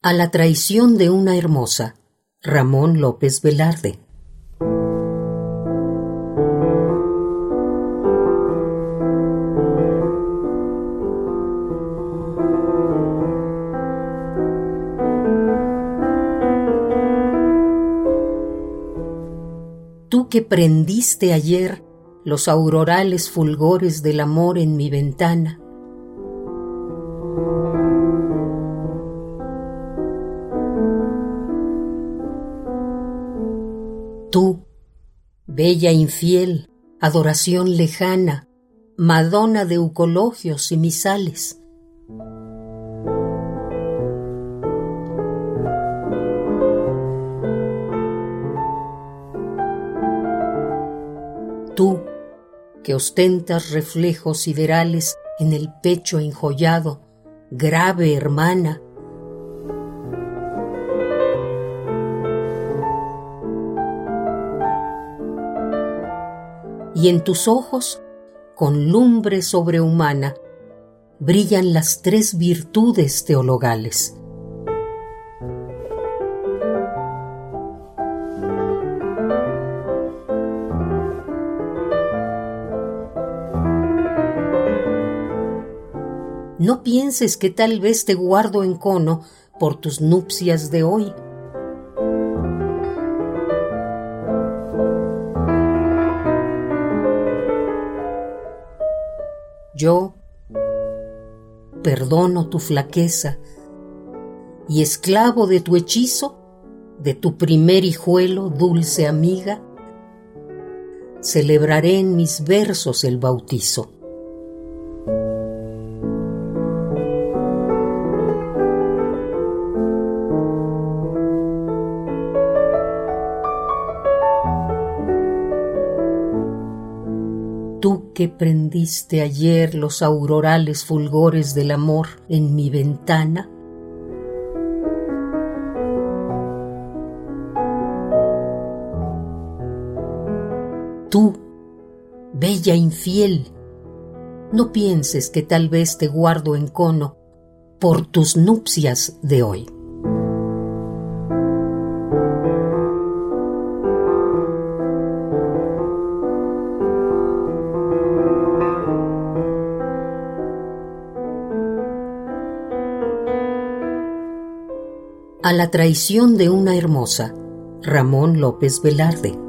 A la traición de una hermosa, Ramón López Velarde. Tú que prendiste ayer los aurorales fulgores del amor en mi ventana, Tú, bella infiel, adoración lejana, Madonna de eucologios y misales. Tú, que ostentas reflejos siderales en el pecho enjollado, grave hermana, y en tus ojos, con lumbre sobrehumana, brillan las tres virtudes teologales. No pienses que tal vez te guardo en cono por tus nupcias de hoy Yo perdono tu flaqueza y esclavo de tu hechizo, de tu primer hijuelo, dulce amiga, celebraré en mis versos el bautizo. Tú que prendiste ayer los aurorales fulgores del amor en mi ventana, Tú, bella infiel, no pienses que tal vez te guardo en cono por tus nupcias de hoy. A la traición de una hermosa, Ramón López Velarde.